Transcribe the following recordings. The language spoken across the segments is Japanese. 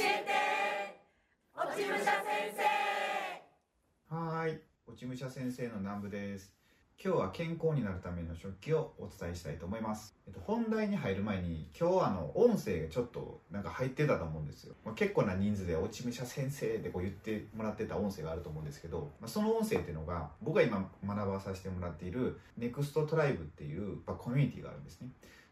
えて落ち武者先生はーい、落ち武者先生の南部です。今日は健康になるための食器をお伝えしたいと思います。えっと、本題に入る前に、今日はあの、音声がちょっとなんか入ってたと思うんですよ。まあ、結構な人数で落ち武者先生でこう言ってもらってた音声があると思うんですけど、まあ、その音声っていうのが、僕が今学ばさせてもらっている NEXT トライブっていう、まあ、コミュニティがあるんですね。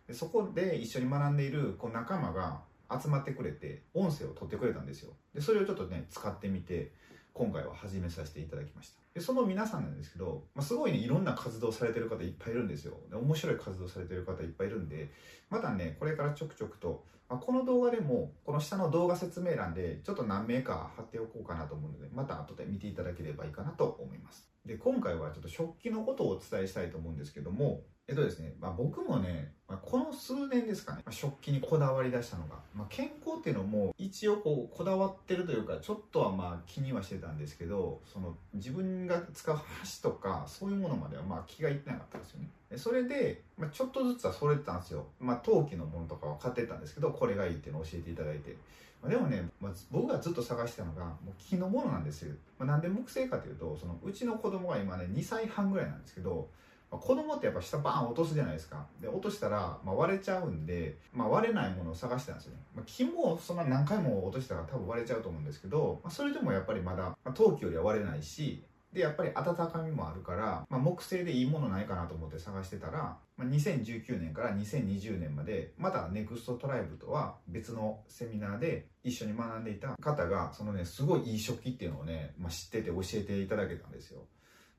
でそこで一緒に学んでいるこう仲間が集まってくれて、音声を取ってくれたんですよ。で、それをちょっとね、使ってみて、今回は始めさせていただきました。で、その皆さんなんですけど、まあ、すごいね、いろんな活動されてる方いっぱいいるんですよ。で面白い活動されてる方いっぱいいるんで、またね、これからちょくちょくと、まあ、この動画でも、この下の動画説明欄で、ちょっと何名か貼っておこうかなと思うので、また後で見ていただければいいかなと思います。で、今回はちょっと食器のことをお伝えしたいと思うんですけども、えっとですね、まあ、僕もね、まあ、この数年ですかね、まあ、食器にこだわり出したのが、まあ、健康っていうのも一応こうこだわってるというかちょっとはまあ気にはしてたんですけどその自分が使う箸とかそういうものまではまあ気がいってなかったんですよね。でそれで、まあ、ちょっとずつはそれてたんですよ、まあ、陶器のものとかは買ってたんですけどこれがいいっていうのを教えていただいて。まあ、でもね、まあ、僕がずっと探してたのがもう木のものなんですよ、まあ、なんで木製かというとそのうちの子供が今ね2歳半ぐらいなんですけどまあ、子供ってやっぱ下バーン落とすじゃないですか。で、落としたら、まあ、割れちゃうんで、まあ、割れないものを探してたんですよね。まあ、木もそんな何回も落としたら多分割れちゃうと思うんですけど、まあ、それでもやっぱりまだ、まあ、陶器よりは割れないし、で、やっぱり温かみもあるから、まあ、木製でいいものないかなと思って探してたら、まあ、2019年から2020年まで、また NEXT トライブとは別のセミナーで一緒に学んでいた方が、そのね、すごいいい食器っていうのをね、まあ、知ってて教えていただけたんですよ。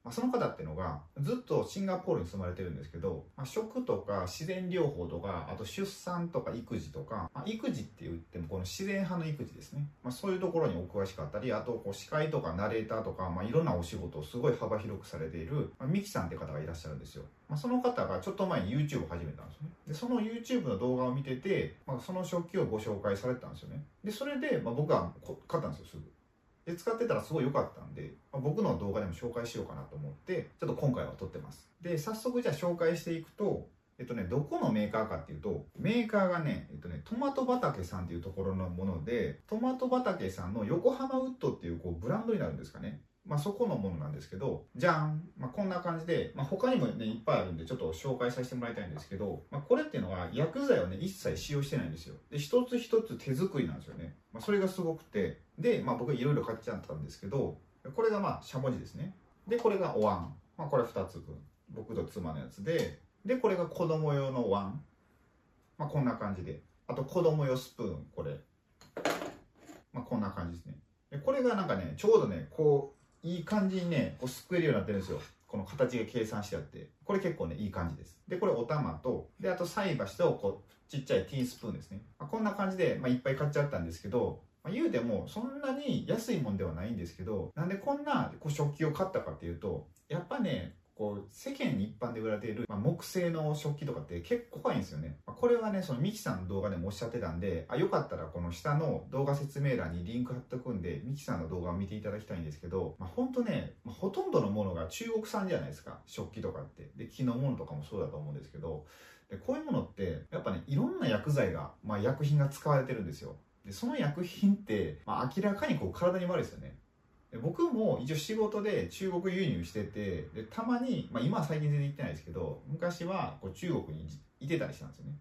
まあ、その方っていうのがずっとシンガポールに住まれてるんですけど、まあ、食とか自然療法とかあと出産とか育児とか、まあ、育児って言ってもこの自然派の育児ですね、まあ、そういうところにお詳しかったりあとこう司会とかナレーターとか、まあ、いろんなお仕事をすごい幅広くされている、まあ、ミキさんって方がいらっしゃるんですよ、まあ、その方がちょっと前に YouTube を始めたんですよね。でその YouTube の動画を見てて、まあ、その食器をご紹介されてたんですよね。でそれで、まあ、僕は買ったんですよすぐ。で使ってたらすごい良かったんで、まあ、僕の動画でも紹介しようかなと思ってちょっと今回は撮ってますで早速じゃあ紹介していくとえっとね、どこのメーカーかっていうと、メーカーがね、えっとね、トマト畑さんっていうところのもので、トマト畑さんの横浜ウッドっていうこうブランドになるんですかね。まあ、そこのものなんですけど、じゃん、まあ、こんな感じで、まあ、他にもね、いっぱいあるんで、ちょっと紹介させてもらいたいんですけど、まあ、これっていうのは薬剤をね、一切使用してないんですよ。で、一つ一つ手作りなんですよね。まあ、それがすごくて、で、まあ、僕いろいろ買っちゃったんですけど、これがまあ、しゃもじですね。で、これがお椀。まあ、これ2つ分。僕と妻のやつで、で、これが子供用のお椀。まあ、こんな感じで。あと、子供用スプーン、これ。まあ、こんな感じですね。で、これがなんかね、ちょうどね、こう、いい感じにね、こうすくえるようになってるんですよ。この形が計算してあって。これ結構ね、いい感じです。で、これお玉と、で、あと菜箸と、こう、ちっちゃいティースプーンですね。まあ、こんな感じで、まあ、いっぱい買っちゃったんですけど、まあ、言うても、そんなに安いもんではないんですけど、なんでこんなこう食器を買ったかっていうと、やっぱね、こう世間に一般で売られている、まあ、木製の食器とかって結構怖いんですよね。まあ、これはね、そのミキさんの動画でもおっしゃってたんで、あ、よかったらこの下の動画説明欄にリンク貼っとくんで、ミキさんの動画を見ていただきたいんですけど、まあ、ほんとね、まあ、ほとんどのものが中国産じゃないですか。食器とかって。で、木のものとかもそうだと思うんですけど、でこういうものって、やっぱね、いろんな薬剤が、まあ、薬品が使われてるんですよ。で、その薬品って、まあ、明らかにこう体に悪いですよね。僕も一応仕事で中国輸入しててでたまに、まあ、今は最近全然行ってないですけど昔はこう中国にいてたりしたんですよね。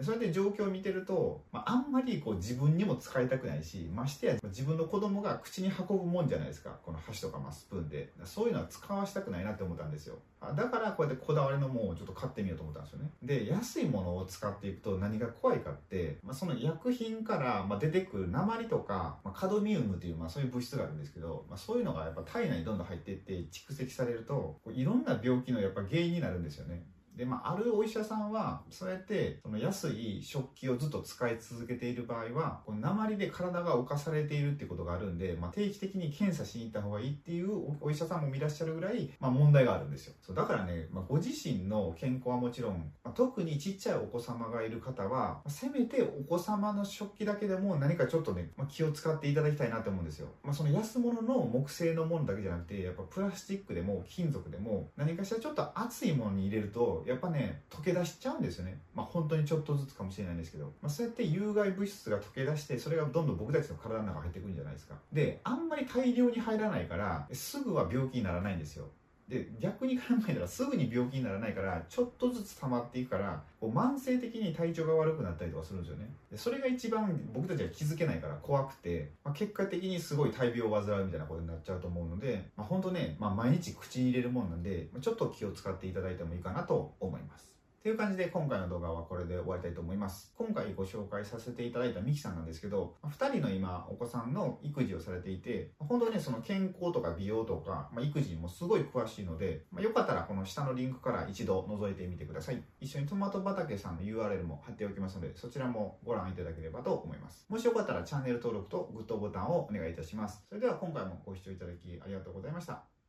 それで状況を見てると、まあ、あんまりこう自分にも使いたくないしましてや自分の子供が口に運ぶもんじゃないですか。この箸とかまあスプーンで。そういうのは使わしたくないなって思ったんですよ。だからこうやってこだわりのものをちょっと買ってみようと思ったんですよね。で安いものを使っていくと何が怖いかって、まあ、その薬品からまあ出てくる鉛とか、まあ、カドミウムという、まあ、そういう物質があるんですけど、まあ、そういうのがやっぱ体内にどんどん入っていって蓄積されるとこういろんな病気のやっぱ原因になるんですよね。で、まあ、あるお医者さんは、そうやって、その安い食器をずっと使い続けている場合は、こう鉛で体が侵されているっていうことがあるんで、まあ、定期的に検査しに行った方がいいっていうお医者さんもいらっしゃるぐらい、まあ、問題があるんですよ。そうだからね、まあ、ご自身の健康はもちろん、まあ、特にちっちゃいお子様がいる方は、せめてお子様の食器だけでも何かちょっとね、まあ、気を使っていただきたいなと思うんですよ。まあ、その安物の木製のものだけじゃなくて、やっぱプラスチックでも金属でも何かしらちょっと熱いものに入れると、やっぱね溶け出しちゃうんですよね。まあ本当にちょっとずつかもしれないんですけど、まあ、そうやって有害物質が溶け出してそれがどんどん僕たちの体の中に入ってくるんじゃないですか。であんまり大量に入らないからすぐは病気にならないんですよ。で逆に考えたらすぐに病気にならないからちょっとずつ溜まっていくからこう慢性的に体調が悪くなったりとかするんですよね。でそれが一番僕たちは気づけないから怖くて、まあ、結果的にすごい大病を患うみたいなことになっちゃうと思うので、まあ、本当ね、まあ、毎日口に入れるもんなんでちょっと気を使っていただいてもいいかなと思います。という感じで今回の動画はこれで終わりたいと思います。今回ご紹介させていただいたミキさんなんですけど、2人の今お子さんの育児をされていて、本当に、その健康とか美容とか、まあ、育児もすごい詳しいので、まあ、よかったらこの下のリンクから一度覗いてみてください。一緒にトマト畑さんの URL も貼っておきますので、そちらもご覧いただければと思います。もしよかったらチャンネル登録とグッドボタンをお願いいたします。それでは今回もご視聴いただきありがとうございました。